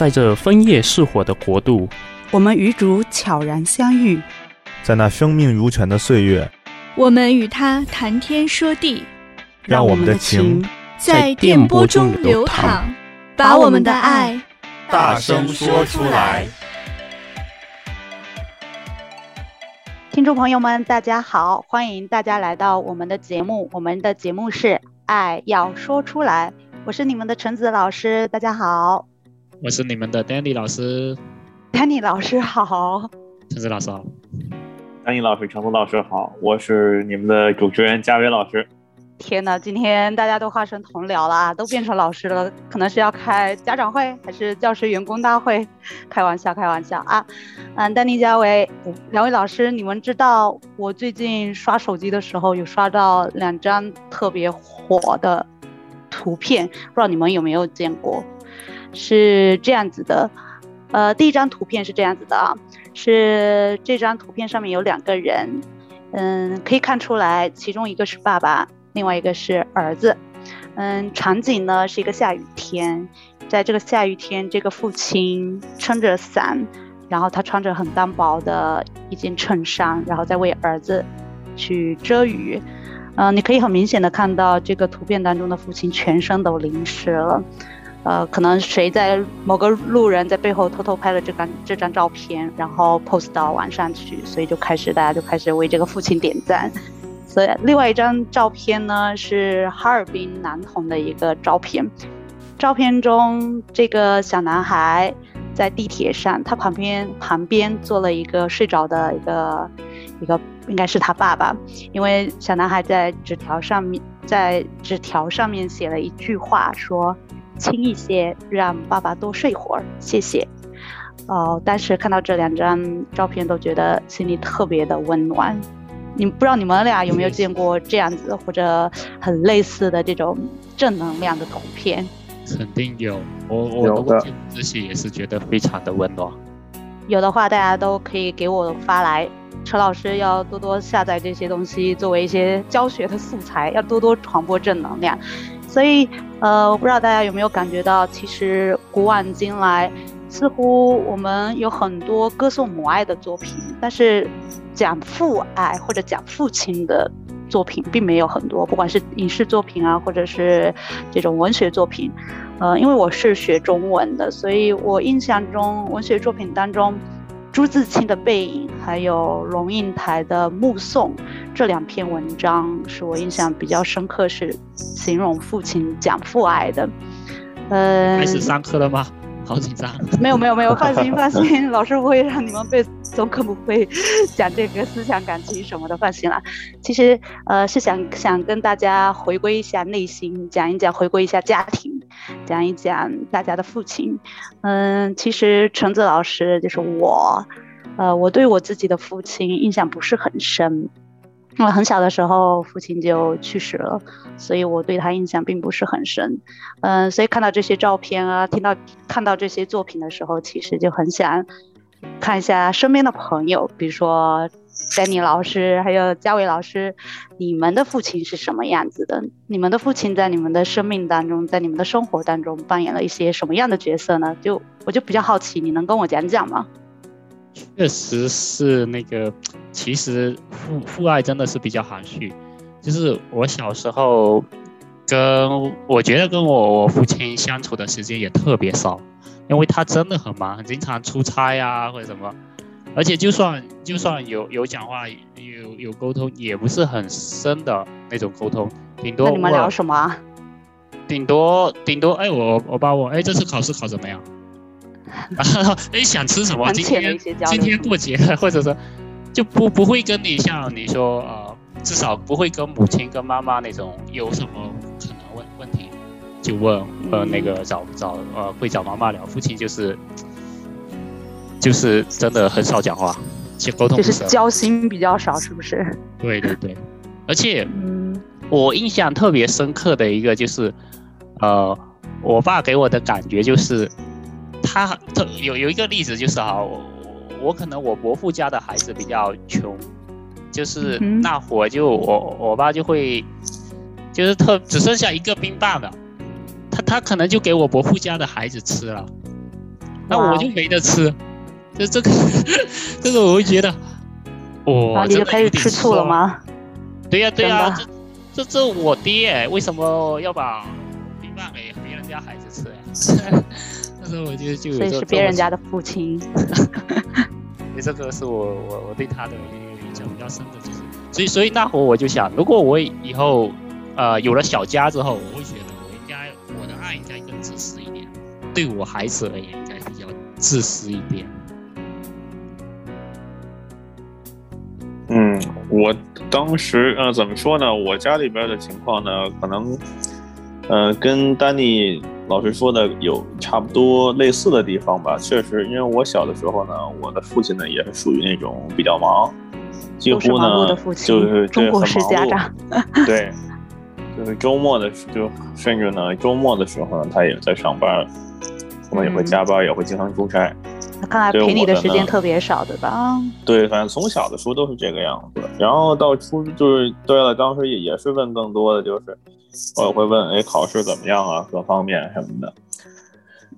在这枫叶似火的国度，我们与主悄然相遇，在那生命如泉的岁月，我们与他谈天说地，让我们的情在电波中流淌，把我们的爱大声说出来。听众朋友们，大家好，欢迎大家来到我们的节目。我们的节目是《爱要说出来》，我是你们的橙子老师，大家好。我是你们的 Danny 老师，Danny 老师好，橙子老师好，Danny 老师，橙子老师好，我是你们的主持人佳伟老师。天呐，今天大家都化身同僚了啊，都变成老师了，可能是要开家长会还是教师员工大会？开玩笑，开玩笑啊！嗯，丹尼、佳伟两位老师，你们知道我最近刷手机的时候有刷到两张特别火的图片，不知道你们有没有见过？是这样子的，呃，第一张图片是这样子的啊，是这张图片上面有两个人，嗯，可以看出来，其中一个是爸爸。另外一个是儿子，嗯，场景呢是一个下雨天，在这个下雨天，这个父亲撑着伞，然后他穿着很单薄的一件衬衫，然后在为儿子去遮雨，嗯，你可以很明显的看到这个图片当中的父亲全身都淋湿了，呃，可能谁在某个路人在背后偷偷拍了这张这张照片，然后 post 到网上去，所以就开始大家就开始为这个父亲点赞。所以，另外一张照片呢，是哈尔滨男童的一个照片。照片中，这个小男孩在地铁上，他旁边旁边坐了一个睡着的一个一个，应该是他爸爸。因为小男孩在纸条上面，在纸条上面写了一句话，说：“轻一些，让爸爸多睡会儿，谢谢。”哦，当时看到这两张照片，都觉得心里特别的温暖。你不知道你们俩有没有见过这样子或者很类似的这种正能量的图片？肯定有，我我的这些也是觉得非常的温暖。有的话，大家都可以给我发来。陈老师要多多下载这些东西，作为一些教学的素材，要多多传播正能量。所以，呃，我不知道大家有没有感觉到，其实古往今来，似乎我们有很多歌颂母爱的作品，但是。讲父爱或者讲父亲的作品并没有很多，不管是影视作品啊，或者是这种文学作品，呃，因为我是学中文的，所以我印象中文学作品当中，朱自清的《背影》还有龙应台的《目送》这两篇文章是我印象比较深刻，是形容父亲讲父爱的。嗯，开始上课了吗？好紧张，没有没有没有，放心放心，老师不会让你们背总可不会讲这个思想感情什么的，放心啦。其实呃是想想跟大家回归一下内心，讲一讲回归一下家庭，讲一讲大家的父亲。嗯，其实橙子老师就是我，呃，我对我自己的父亲印象不是很深。因为很小的时候，父亲就去世了，所以我对他印象并不是很深。嗯，所以看到这些照片啊，听到看到这些作品的时候，其实就很想看一下身边的朋友，比如说 Danny 老师，还有佳伟老师，你们的父亲是什么样子的？你们的父亲在你们的生命当中，在你们的生活当中扮演了一些什么样的角色呢？就我就比较好奇，你能跟我讲讲吗？确实是那个，其实父父爱真的是比较含蓄。就是我小时候跟我觉得跟我我父亲相处的时间也特别少，因为他真的很忙，经常出差呀或者什么。而且就算就算有有讲话有有沟通，也不是很深的那种沟通，顶多。那你们聊什么？顶多顶多哎，我我爸问哎，这次考试考怎么样？然后哎，想吃什么？今天今天过节，或者说就不不会跟你像你说呃，至少不会跟母亲跟妈妈那种有什么可能问问题就问呃那个找找呃会找妈妈聊。父亲就是就是真的很少讲话，其实沟通就是交心比较少，是不是？对对对，而且嗯，我印象特别深刻的一个就是呃，我爸给我的感觉就是。他特有有一个例子就是哈，我我可能我伯父家的孩子比较穷，就是那会就我我爸就会，就是特只剩下一个冰棒了，他他可能就给我伯父家的孩子吃了，那我就没得吃。这这个，这个我会觉得，哇，你就开始吃醋了吗？对呀对呀，这这这我爹为什么要把冰棒给别人家孩子吃呀？那我就就所以是别人家的父亲。这个是我我我对他的印象比较深的，就是所以所以那会我就想，如果我以后呃有了小家之后，我会觉得我应该我的爱应该更自私一点，对我孩子而言应该比较自私一点。嗯，我当时呃怎么说呢？我家里边的情况呢，可能呃跟丹尼老师说的有差不多类似的地方吧。确实，因为我小的时候呢，我的父亲呢也是属于那种比较忙，几乎呢就是中国式家长，对，就是周末的就甚至呢周末的时候呢，他也在上班，可能也会加班，嗯、也会经常出差。看来陪你的时间特别少，对吧？对，反正从小的时候都是这个样子。然后到初就是对了，当时也也是问更多的，就是我也会问，哎，考试怎么样啊？各方面什么的。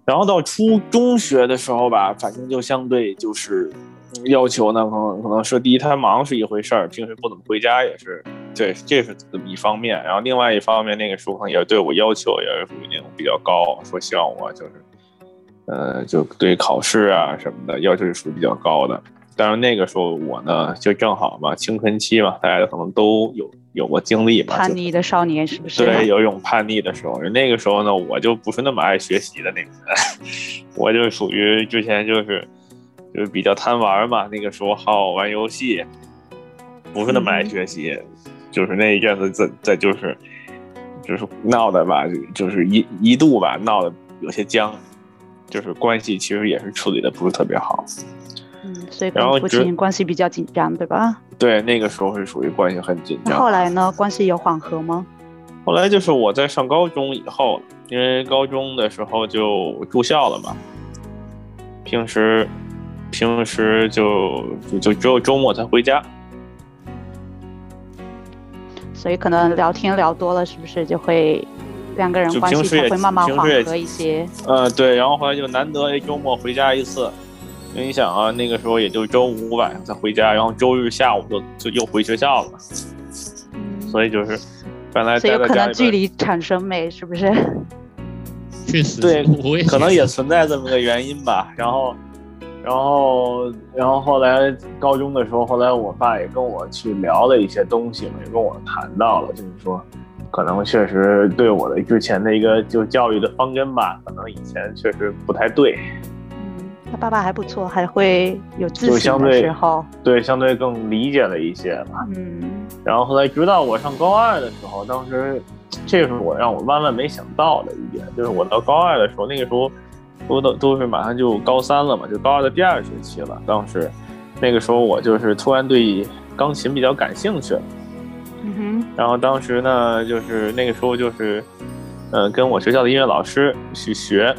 然后到初中学的时候吧，反正就相对就是要求呢，可能可能是第一，他忙是一回事儿，平时不怎么回家也是，这这是一方面。然后另外一方面，那个时候可能也对我要求也是属于那种比较高，说希望我就是。呃，就对考试啊什么的要求是属于比较高的。但是那个时候我呢，就正好嘛，青春期嘛，大家可能都有有过经历嘛。叛逆的少年是不是？对，有一种叛逆的时候。那个时候呢，我就不是那么爱学习的那个人，我就属于之前就是就是比较贪玩嘛。那个时候好玩游戏，不是那么爱学习，嗯、就是那一阵子在在就是就是闹的吧，就是一一度吧闹的有些僵。就是关系其实也是处理的不是特别好，嗯，所以跟父亲关系比较紧张，对吧？对，那个时候是属于关系很紧张。后来呢，关系有缓和吗？后来就是我在上高中以后，因为高中的时候就住校了嘛，平时平时就就就只有周末才回家，所以可能聊天聊多了，是不是就会？两个人关系才会慢慢缓和一些。呃，对，然后后来就难得周末回家一次，因为你想啊，那个时候也就周五晚上才回家，然后周日下午就就又回学校了，嗯，所以就是本来所以有可能距离产生美，是不是？确实，对，可能也存在这么个原因吧。然后，然后，然后后来高中的时候，后来我爸也跟我去聊了一些东西嘛，也跟我谈到了，就是说。可能确实对我的之前的一个就教育的方针吧，可能以前确实不太对。嗯，他爸爸还不错，还会有自信的时候。对，相对更理解了一些吧。嗯。然后后来直到我上高二的时候，当时这是我让我万万没想到的一点，就是我到高二的时候，那个时候都都都是马上就高三了嘛，就高二的第二学期了。当时那个时候我就是突然对钢琴比较感兴趣。嗯哼，然后当时呢，就是那个时候就是，呃，跟我学校的音乐老师去学，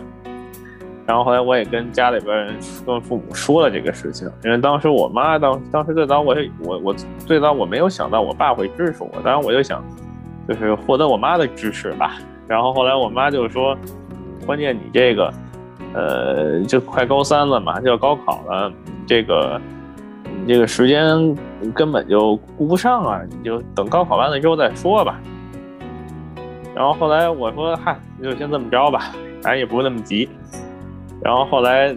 然后后来我也跟家里边人跟父母说了这个事情，因为当时我妈当当时最早我我我最早我没有想到我爸会支持我，当然我就想，就是获得我妈的支持吧。然后后来我妈就说，关键你这个，呃，就快高三了，马上就要高考了，这个你。这个时间根本就顾不上啊！你就等高考完了之后再说吧。然后后来我说：“嗨，你就先这么着吧，反正也不是那么急。”然后后来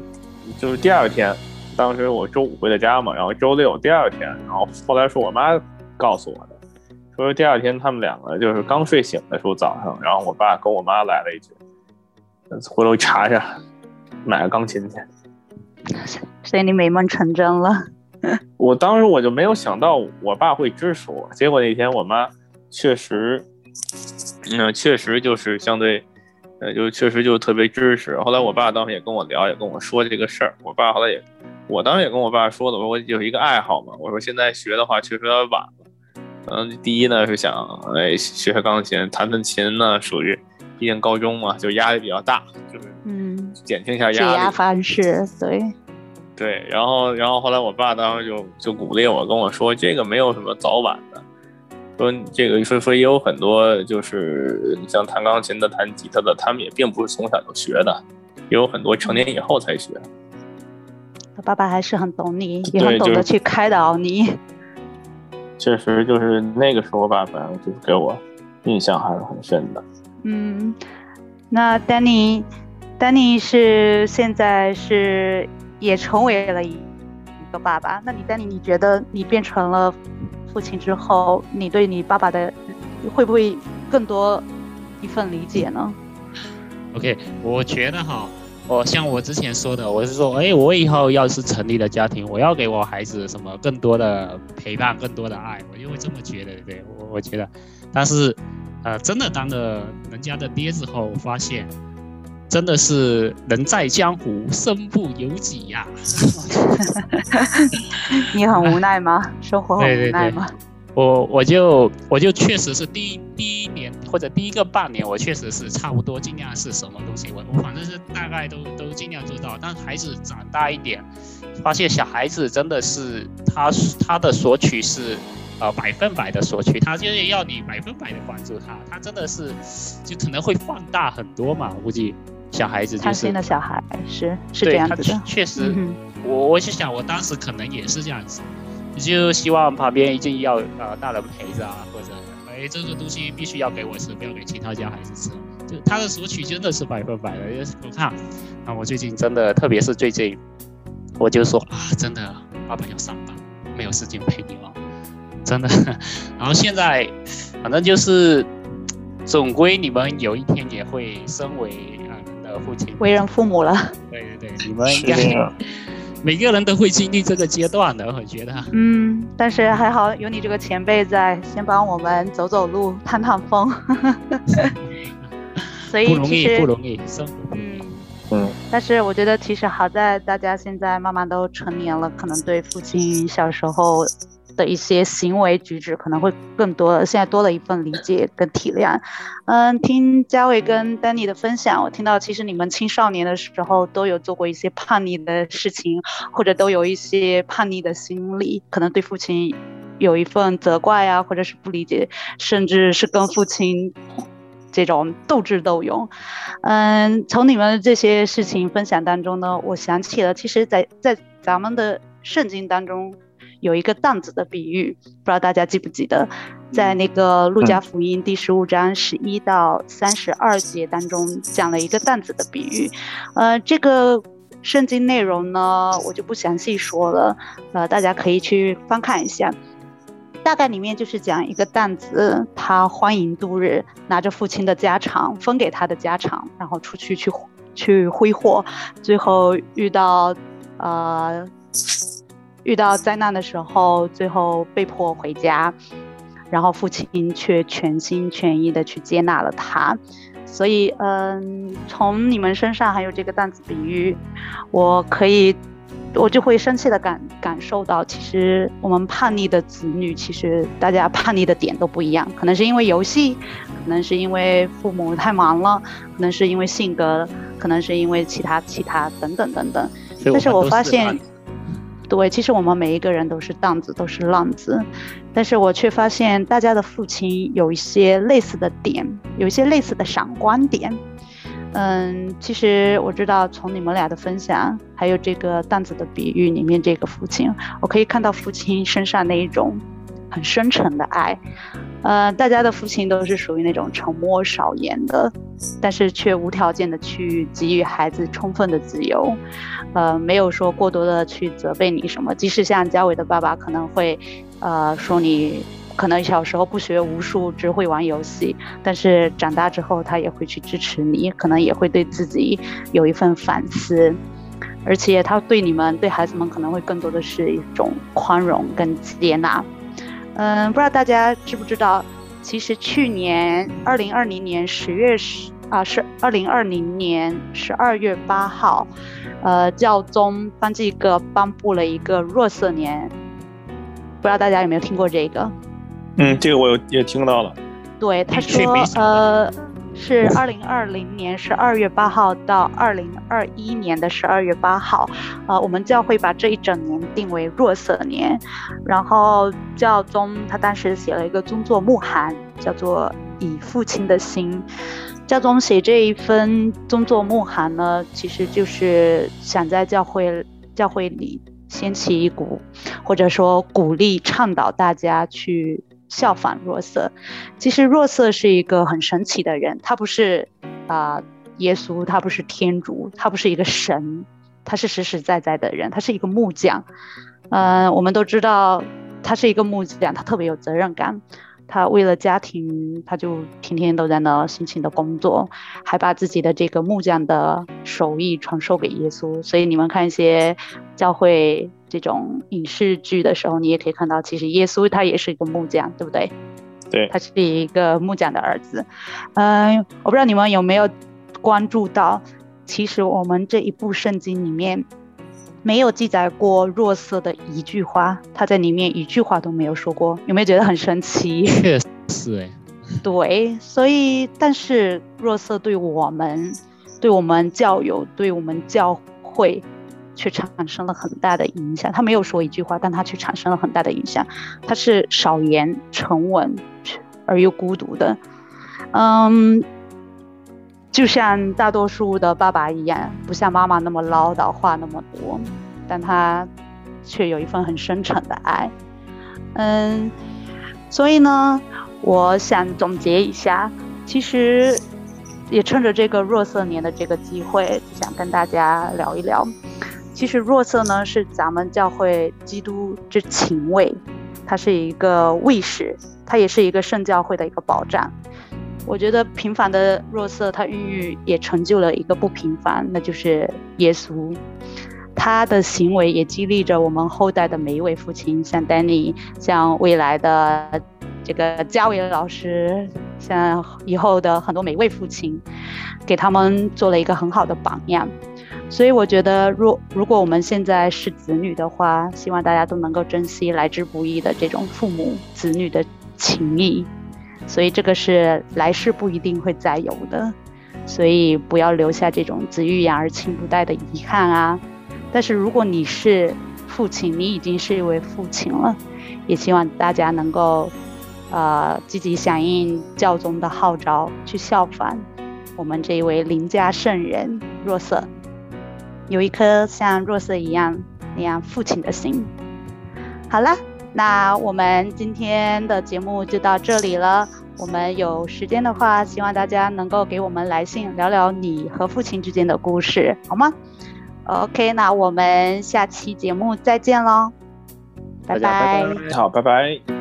就是第二天，当时我周五回的家嘛，然后周六第二天，然后后来是我妈告诉我的，说第二天他们两个就是刚睡醒的时候早上，然后我爸跟我妈来了一句：“回头查查，买个钢琴去。”所以你美梦成真了。我当时我就没有想到我爸会支持我，结果那天我妈确实，嗯、呃，确实就是相对，呃，就确实就特别支持。后来我爸当时也跟我聊，也跟我说这个事儿。我爸后来也，我当时也跟我爸说了，我说我有一个爱好嘛，我说现在学的话确实有点晚了。嗯，第一呢是想哎学学钢琴，弹弹琴呢，属于毕竟高中嘛，就压力比较大，就是嗯，减轻一下压力。解压方式，对。对，然后，然后后来我爸当时就就鼓励我，跟我说这个没有什么早晚的，说这个说说也有很多就是像弹钢琴的、弹吉他的，他们也并不是从小就学的，也有很多成年以后才学。爸爸还是很懂你，也很懂得去开导你。确实，就是那个时候，爸爸就是给我印象还是很深的。嗯，那 Danny，Danny 是现在是也成为了一个爸爸。那你 Danny，你觉得你变成了父亲之后，你对你爸爸的会不会更多一份理解呢？OK，我觉得哈。我，像我之前说的，我是说，哎，我以后要是成立了家庭，我要给我孩子什么更多的陪伴，更多的爱，我就会这么觉得，对，我我觉得，但是，呃，真的当了人家的爹之后，我发现，真的是人在江湖，身不由己呀。你很无奈吗？生活很无奈吗？对对对我我就我就确实是第一第一年或者第一个半年，我确实是差不多尽量是什么东西，我我反正是大概都都尽量做到。但孩子长大一点，发现小孩子真的是他他的索取是呃百分百的索取，他就是要你百分百的关注他，他真的是就可能会放大很多嘛。我估计小孩子就是贪心的小孩是是这样子的，确实，嗯、我我就想我当时可能也是这样子。就希望旁边一定要呃大人陪着啊，或者哎这个东西必须要给我吃，不要给其他家孩子吃。就他的索取真的是百分百的。我看，啊我最近真的，特别是最近，我就说啊真的，爸爸要上班，没有时间陪你了，真的。然后现在反正就是，总归你们有一天也会身为的父亲，为人父母了。对对对，你们应该。每个人都会经历这个阶段的，我觉得。嗯，但是还好有你这个前辈在，先帮我们走走路、探探风。所以其实不容易，不容易，生活不容易。嗯嗯。但是我觉得其实好在大家现在慢慢都成年了，可能对父亲小时候。的一些行为举止可能会更多，现在多了一份理解跟体谅。嗯，听家纬跟 Danny 的分享，我听到其实你们青少年的时候都有做过一些叛逆的事情，或者都有一些叛逆的心理，可能对父亲有一份责怪啊，或者是不理解，甚至是跟父亲这种斗智斗勇。嗯，从你们这些事情分享当中呢，我想起了，其实，在在咱们的圣经当中。有一个担子的比喻，不知道大家记不记得，在那个路加福音第十五章十一到三十二节当中讲了一个担子的比喻。呃，这个圣经内容呢，我就不详细说了，呃，大家可以去翻看一下。大概里面就是讲一个担子，他欢迎度日，拿着父亲的家产分给他的家产，然后出去去去挥霍，最后遇到呃。遇到灾难的时候，最后被迫回家，然后父亲却全心全意的去接纳了他。所以，嗯，从你们身上还有这个担子比喻，我可以，我就会深切的感感受到，其实我们叛逆的子女，其实大家叛逆的点都不一样，可能是因为游戏，可能是因为父母太忙了，可能是因为性格，可能是因为其他其他等等等等。但是我发现。对，其实我们每一个人都是担子，都是浪子，但是我却发现大家的父亲有一些类似的点，有一些类似的闪光点。嗯，其实我知道从你们俩的分享，还有这个担子的比喻里面，这个父亲，我可以看到父亲身上那一种很深沉的爱。呃，大家的父亲都是属于那种沉默少言的，但是却无条件的去给予孩子充分的自由，呃，没有说过多的去责备你什么。即使像嘉伟的爸爸可能会，呃，说你可能小时候不学无术，只会玩游戏，但是长大之后他也会去支持你，可能也会对自己有一份反思，而且他对你们对孩子们可能会更多的是一种宽容跟接纳。嗯，不知道大家知不知道，其实去年二零二零年十月十啊，是二零二零年十二月八号，呃，教宗方济各颁布了一个若瑟年，不知道大家有没有听过这个？嗯，这个我有也听到了。对，他说，呃。是二零二零年十二月八号到二零二一年的十二月八号，呃，我们教会把这一整年定为若瑟年，然后教宗他当时写了一个宗座牧函，叫做以父亲的心。教宗写这一份宗座牧函呢，其实就是想在教会教会里掀起一股，或者说鼓励倡导大家去效仿若瑟。其实若瑟是一个很神奇的人，他不是啊、呃、耶稣，他不是天主，他不是一个神，他是实实在在的人，他是一个木匠。嗯、呃，我们都知道他是一个木匠，他特别有责任感。他为了家庭，他就天天都在那辛勤的工作，还把自己的这个木匠的手艺传授给耶稣。所以你们看一些教会这种影视剧的时候，你也可以看到，其实耶稣他也是一个木匠，对不对？对，他是一个木匠的儿子。嗯，我不知道你们有没有关注到，其实我们这一部圣经里面。没有记载过若瑟的一句话，他在里面一句话都没有说过，有没有觉得很神奇？确实哎，对，所以但是若瑟对我们、对我们教友、对我们教会，却产生了很大的影响。他没有说一句话，但他却产生了很大的影响。他是少言、沉稳而又孤独的，嗯。就像大多数的爸爸一样，不像妈妈那么唠叨，话那么多，但他却有一份很深沉的爱。嗯，所以呢，我想总结一下，其实也趁着这个若色年的这个机会，想跟大家聊一聊。其实弱色呢，是咱们教会基督之情卫，他是一个卫士，他也是一个圣教会的一个保障。我觉得平凡的弱色，他孕育也成就了一个不平凡，那就是耶稣。他的行为也激励着我们后代的每一位父亲，像丹尼，像未来的这个嘉伟老师，像以后的很多每位父亲，给他们做了一个很好的榜样。所以我觉得，若如果我们现在是子女的话，希望大家都能够珍惜来之不易的这种父母子女的情谊。所以这个是来世不一定会再有的，所以不要留下这种子欲养而亲不待的遗憾啊！但是如果你是父亲，你已经是一位父亲了，也希望大家能够，呃，积极响应教宗的号召，去效仿我们这一位邻家圣人若瑟，有一颗像若瑟一样那样父亲的心。好了。那我们今天的节目就到这里了。我们有时间的话，希望大家能够给我们来信，聊聊你和父亲之间的故事，好吗？OK，那我们下期节目再见喽，拜拜。好，拜拜。